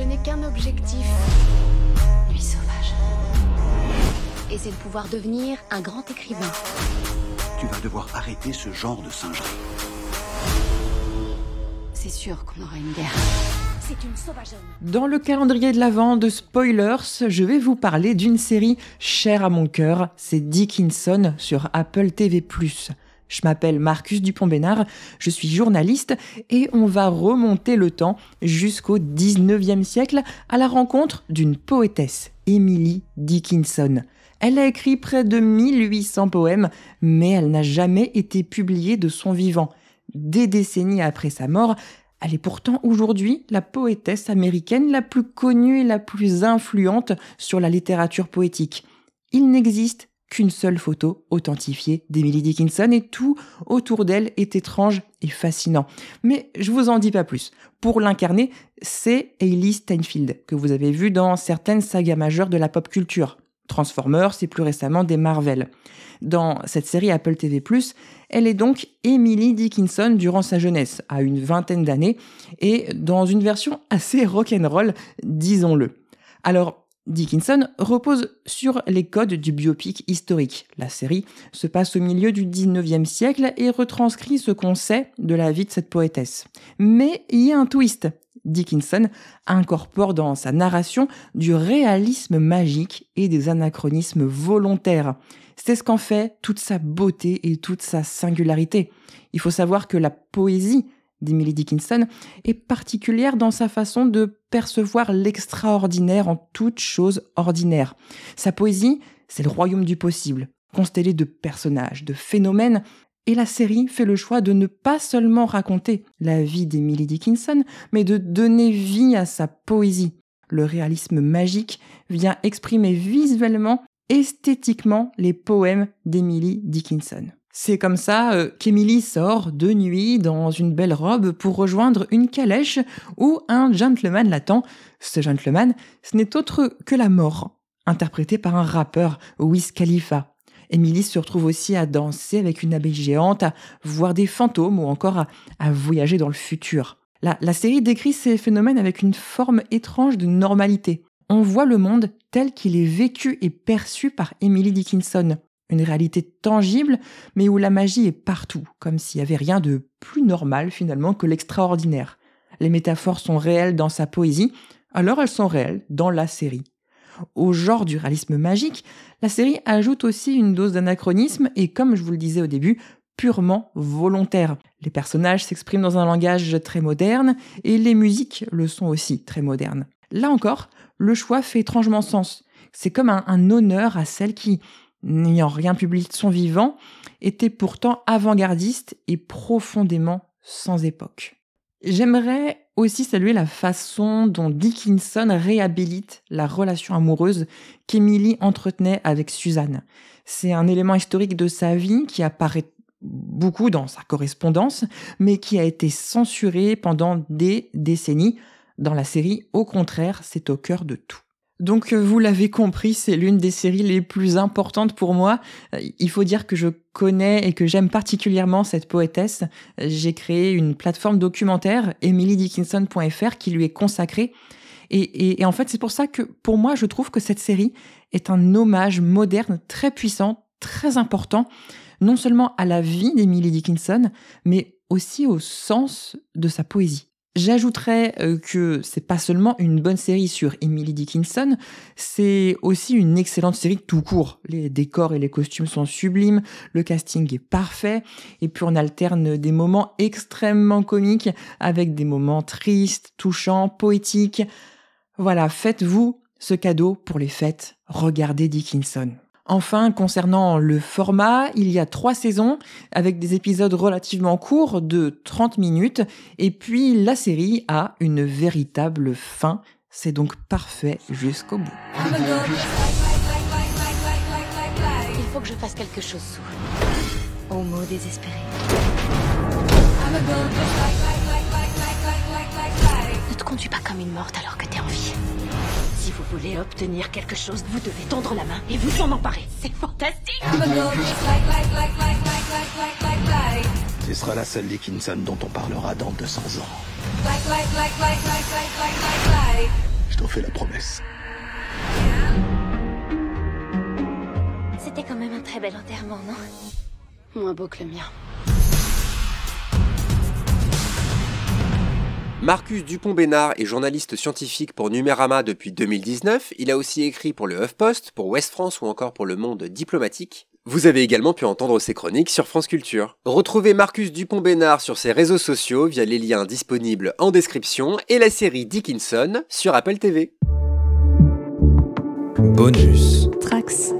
Je n'ai qu'un objectif. Lui sauvage. Et c'est de pouvoir devenir un grand écrivain. Tu vas devoir arrêter ce genre de singerie. C'est sûr qu'on aura une guerre. C'est une sauvageonne. Dans le calendrier de l'Avent de Spoilers, je vais vous parler d'une série chère à mon cœur, c'est Dickinson sur Apple TV+. Je m'appelle Marcus Dupont-Bénard, je suis journaliste et on va remonter le temps jusqu'au 19e siècle à la rencontre d'une poétesse, Emily Dickinson. Elle a écrit près de 1800 poèmes, mais elle n'a jamais été publiée de son vivant. Des décennies après sa mort, elle est pourtant aujourd'hui la poétesse américaine la plus connue et la plus influente sur la littérature poétique. Il n'existe qu'une seule photo authentifiée d'Emily Dickinson et tout autour d'elle est étrange et fascinant. Mais je vous en dis pas plus. Pour l'incarner, c'est Hailey Steinfeld, que vous avez vu dans certaines sagas majeures de la pop culture. Transformers et plus récemment des Marvel. Dans cette série Apple TV+, elle est donc Emily Dickinson durant sa jeunesse, à une vingtaine d'années, et dans une version assez rock'n'roll, disons-le. Alors, Dickinson repose sur les codes du biopic historique. La série se passe au milieu du 19e siècle et retranscrit ce qu'on sait de la vie de cette poétesse. Mais il y a un twist. Dickinson incorpore dans sa narration du réalisme magique et des anachronismes volontaires. C'est ce qu'en fait toute sa beauté et toute sa singularité. Il faut savoir que la poésie d'Emily Dickinson est particulière dans sa façon de percevoir l'extraordinaire en toute chose ordinaire. Sa poésie, c'est le royaume du possible, constellé de personnages, de phénomènes, et la série fait le choix de ne pas seulement raconter la vie d'Emily Dickinson, mais de donner vie à sa poésie. Le réalisme magique vient exprimer visuellement, esthétiquement les poèmes d'Emily Dickinson. C'est comme ça euh, qu'Emily sort de nuit dans une belle robe pour rejoindre une calèche où un gentleman l'attend. Ce gentleman, ce n'est autre que la mort, interprété par un rappeur, Wiz Khalifa. Emily se retrouve aussi à danser avec une abeille géante, à voir des fantômes ou encore à, voyager dans le futur. La, la série décrit ces phénomènes avec une forme étrange de normalité. On voit le monde tel qu'il est vécu et perçu par Emily Dickinson une réalité tangible, mais où la magie est partout, comme s'il n'y avait rien de plus normal finalement que l'extraordinaire. Les métaphores sont réelles dans sa poésie, alors elles sont réelles dans la série. Au genre du réalisme magique, la série ajoute aussi une dose d'anachronisme et, comme je vous le disais au début, purement volontaire. Les personnages s'expriment dans un langage très moderne et les musiques le sont aussi très modernes. Là encore, le choix fait étrangement sens. C'est comme un, un honneur à celle qui, n'ayant rien publié de son vivant, était pourtant avant-gardiste et profondément sans époque. J'aimerais aussi saluer la façon dont Dickinson réhabilite la relation amoureuse qu'Emily entretenait avec Suzanne. C'est un élément historique de sa vie qui apparaît beaucoup dans sa correspondance, mais qui a été censuré pendant des décennies. Dans la série, au contraire, c'est au cœur de tout. Donc euh, vous l'avez compris, c'est l'une des séries les plus importantes pour moi. Euh, il faut dire que je connais et que j'aime particulièrement cette poétesse. J'ai créé une plateforme documentaire, emilydickinson.fr, qui lui est consacrée. Et, en fait, c'est pour ça que pour moi, je trouve que cette série est un hommage moderne très puissant, très important, non seulement à la vie d'Emily Dickinson, mais aussi au sens de sa poésie. J'ajouterais euh, que c'est pas seulement une bonne série sur Emily Dickinson, c'est aussi une excellente série tout court. Les décors et les costumes sont sublimes, le casting est parfait, et puis on alterne des moments extrêmement comiques avec des moments tristes, touchants, poétiques. Voilà, faites-vous ce cadeau pour les fêtes, regardez Dickinson. Enfin, concernant le format, il y a trois saisons avec des épisodes relativement courts de 30 minutes et puis la série a une véritable fin. C'est donc parfait jusqu'au bout. Il faut que je fasse quelque chose sous. Au mot désespéré. Ne te conduis pas comme une morte alors que t'es en vie. Si vous voulez obtenir quelque chose, vous devez tendre la main et vous en emparer. C'est fantastique Ce sera la seule Dickinson dont on parlera dans 200 ans. t'en fais la promesse. C'était quand même un très bel enterrement, non Moins beau que le mien. Marcus Dupont-Bénard est journaliste scientifique pour Numérama depuis 2019. Il a aussi écrit pour le HuffPost, pour West France ou encore pour Le Monde diplomatique. Vous avez également pu entendre ses chroniques sur France Culture. Retrouvez Marcus Dupont-Bénard sur ses réseaux sociaux via les liens disponibles en description et la série Dickinson sur Apple TV. Bonus. Trax.